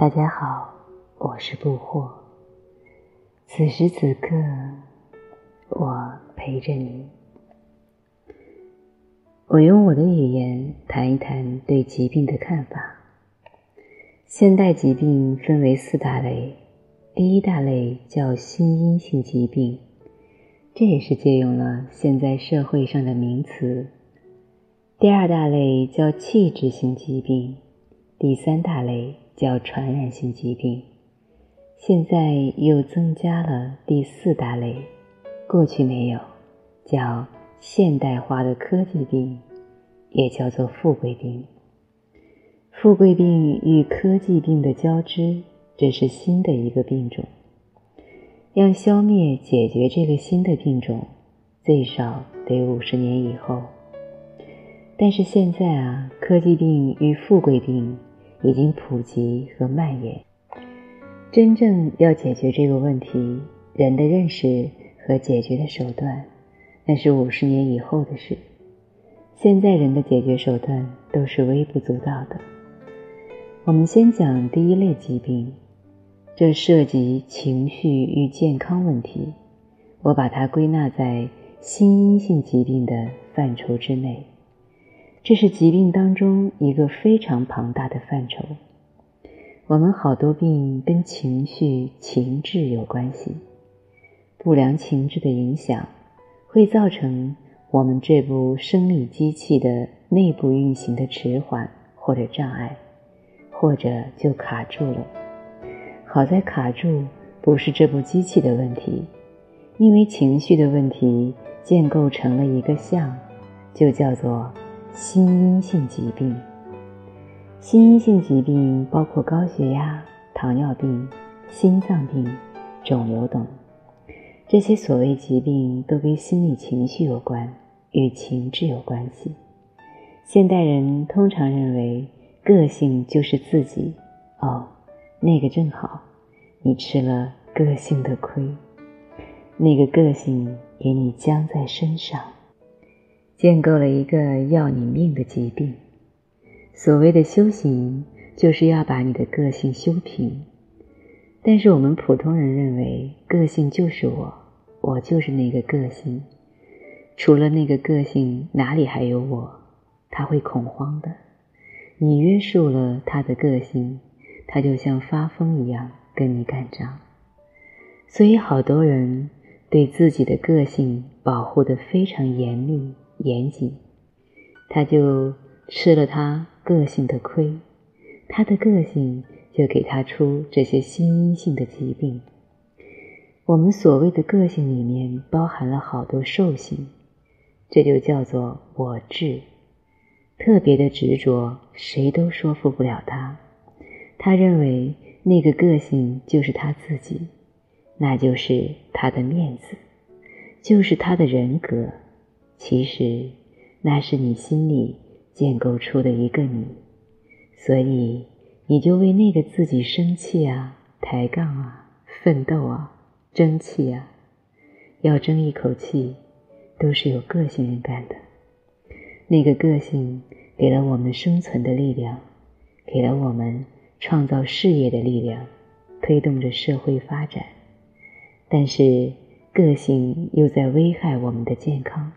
大家好，我是不惑。此时此刻，我陪着你。我用我的语言谈一谈对疾病的看法。现代疾病分为四大类，第一大类叫心因性疾病，这也是借用了现在社会上的名词。第二大类叫器质性疾病，第三大类叫传染性疾病，现在又增加了第四大类，过去没有，叫现代化的科技病，也叫做富贵病。富贵病与科技病的交织，这是新的一个病种。要消灭、解决这个新的病种，最少得五十年以后。但是现在啊，科技病与富贵病已经普及和蔓延。真正要解决这个问题，人的认识和解决的手段，那是五十年以后的事。现在人的解决手段都是微不足道的。我们先讲第一类疾病，这涉及情绪与健康问题，我把它归纳在心因性疾病的范畴之内。这是疾病当中一个非常庞大的范畴。我们好多病跟情绪、情志有关系，不良情志的影响会造成我们这部生理机器的内部运行的迟缓或者障碍。或者就卡住了。好在卡住不是这部机器的问题，因为情绪的问题建构成了一个像，就叫做心因性疾病。心因性疾病包括高血压、糖尿病、心脏病、肿瘤等，这些所谓疾病都跟心理情绪有关，与情志有关系。现代人通常认为。个性就是自己哦，那个正好，你吃了个性的亏，那个个性给你僵在身上，建构了一个要你命的疾病。所谓的修行，就是要把你的个性修平。但是我们普通人认为，个性就是我，我就是那个个性，除了那个个性，哪里还有我？他会恐慌的。你约束了他的个性，他就像发疯一样跟你干仗。所以好多人对自己的个性保护的非常严密严谨，他就吃了他个性的亏，他的个性就给他出这些心因性的疾病。我们所谓的个性里面包含了好多兽性，这就叫做我执。特别的执着，谁都说服不了他。他认为那个个性就是他自己，那就是他的面子，就是他的人格。其实那是你心里建构出的一个你，所以你就为那个自己生气啊、抬杠啊、奋斗啊、争气啊。要争一口气，都是有个性人干的。那个个性给了我们生存的力量，给了我们创造事业的力量，推动着社会发展。但是个性又在危害我们的健康。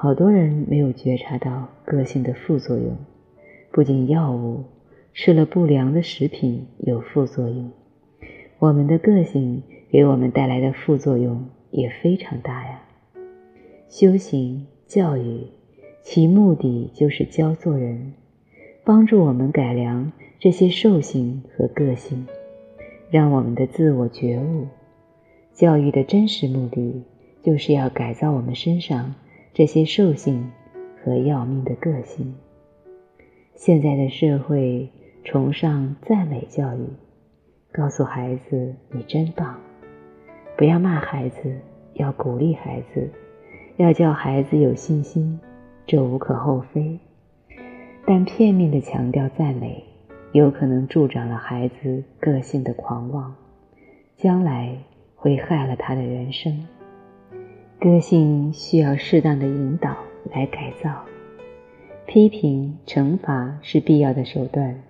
好多人没有觉察到个性的副作用，不仅药物吃了不良的食品有副作用，我们的个性给我们带来的副作用也非常大呀。修行教育。其目的就是教做人，帮助我们改良这些兽性和个性，让我们的自我觉悟。教育的真实目的就是要改造我们身上这些兽性和要命的个性。现在的社会崇尚赞美教育，告诉孩子你真棒，不要骂孩子，要鼓励孩子，要叫孩子有信心。这无可厚非，但片面的强调赞美，有可能助长了孩子个性的狂妄，将来会害了他的人生。个性需要适当的引导来改造，批评、惩罚是必要的手段，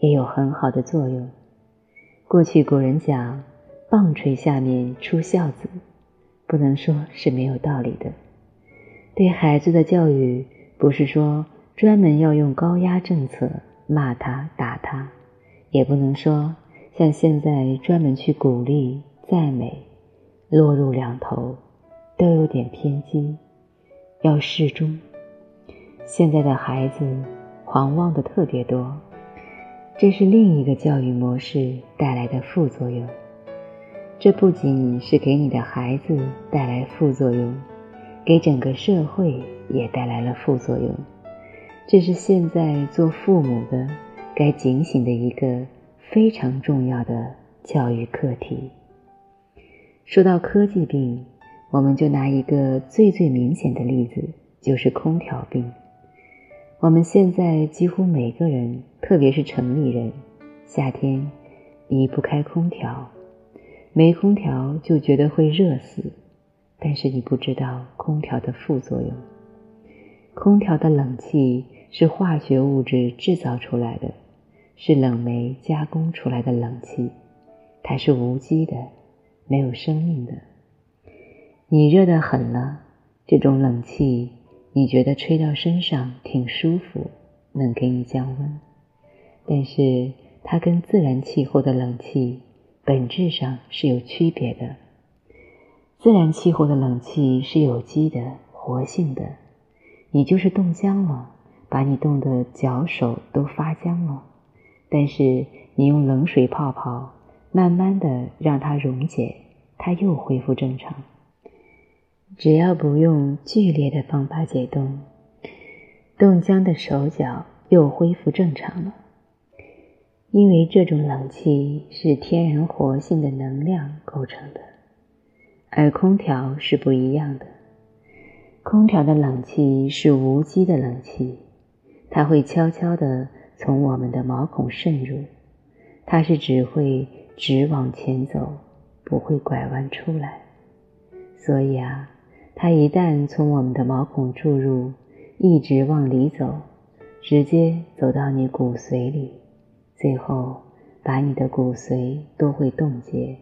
也有很好的作用。过去古人讲“棒槌下面出孝子”，不能说是没有道理的。对孩子的教育，不是说专门要用高压政策骂他、打他，也不能说像现在专门去鼓励、赞美，落入两头，都有点偏激，要适中。现在的孩子狂妄的特别多。这是另一个教育模式带来的副作用。这不仅是给你的孩子带来副作用，给整个社会也带来了副作用。这是现在做父母的该警醒的一个非常重要的教育课题。说到科技病，我们就拿一个最最明显的例子，就是空调病。我们现在几乎每个人，特别是城里人，夏天离不开空调，没空调就觉得会热死。但是你不知道空调的副作用。空调的冷气是化学物质制造出来的，是冷媒加工出来的冷气，它是无机的，没有生命的。你热得很了，这种冷气。你觉得吹到身上挺舒服，能给你降温，但是它跟自然气候的冷气本质上是有区别的。自然气候的冷气是有机的、活性的，你就是冻僵了，把你冻得脚手都发僵了，但是你用冷水泡泡，慢慢的让它溶解，它又恢复正常。只要不用剧烈的方法解冻，冻僵的手脚又恢复正常了。因为这种冷气是天然活性的能量构成的，而空调是不一样的。空调的冷气是无机的冷气，它会悄悄地从我们的毛孔渗入，它是只会直往前走，不会拐弯出来。所以啊。它一旦从我们的毛孔注入，一直往里走，直接走到你骨髓里，最后把你的骨髓都会冻结，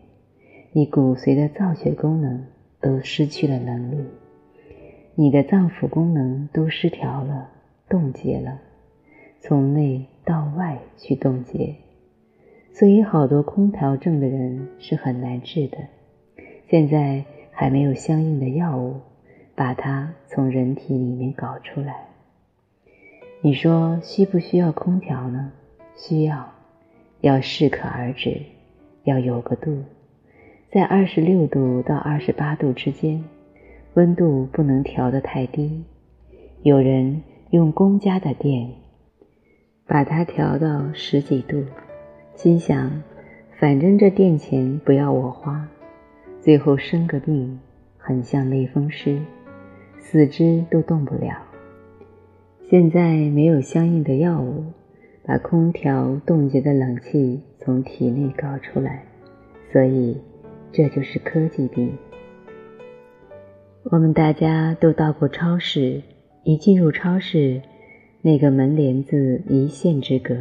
你骨髓的造血功能都失去了能力，你的脏腑功能都失调了，冻结了，从内到外去冻结，所以好多空调症的人是很难治的。现在。还没有相应的药物把它从人体里面搞出来。你说需不需要空调呢？需要，要适可而止，要有个度，在二十六度到二十八度之间，温度不能调得太低。有人用公家的电把它调到十几度，心想，反正这电钱不要我花。最后生个病，很像类风湿，四肢都动不了。现在没有相应的药物，把空调冻结的冷气从体内搞出来，所以这就是科技病。我们大家都到过超市，一进入超市，那个门帘子一线之隔，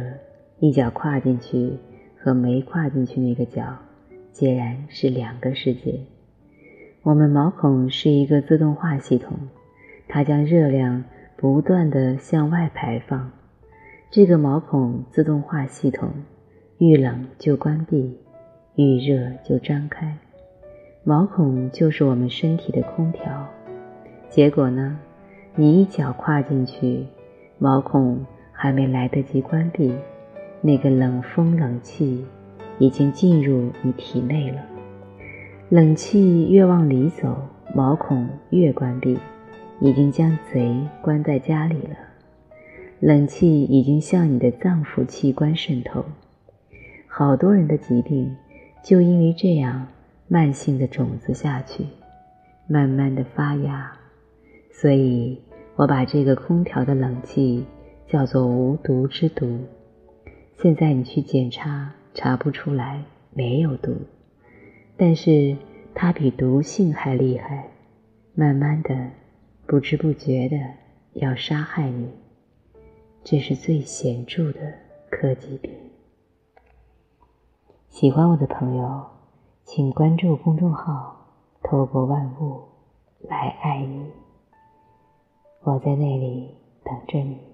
一脚跨进去和没跨进去那个脚。截然是两个世界。我们毛孔是一个自动化系统，它将热量不断的向外排放。这个毛孔自动化系统，遇冷就关闭，遇热就张开。毛孔就是我们身体的空调。结果呢，你一脚跨进去，毛孔还没来得及关闭，那个冷风冷气。已经进入你体内了，冷气越往里走，毛孔越关闭，已经将贼关在家里了。冷气已经向你的脏腑器官渗透，好多人的疾病就因为这样慢性的种子下去，慢慢的发芽。所以我把这个空调的冷气叫做无毒之毒。现在你去检查。查不出来，没有毒，但是它比毒性还厉害，慢慢的、不知不觉的要杀害你，这是最显著的科技病。喜欢我的朋友，请关注公众号“透过万物来爱你”，我在那里等着你。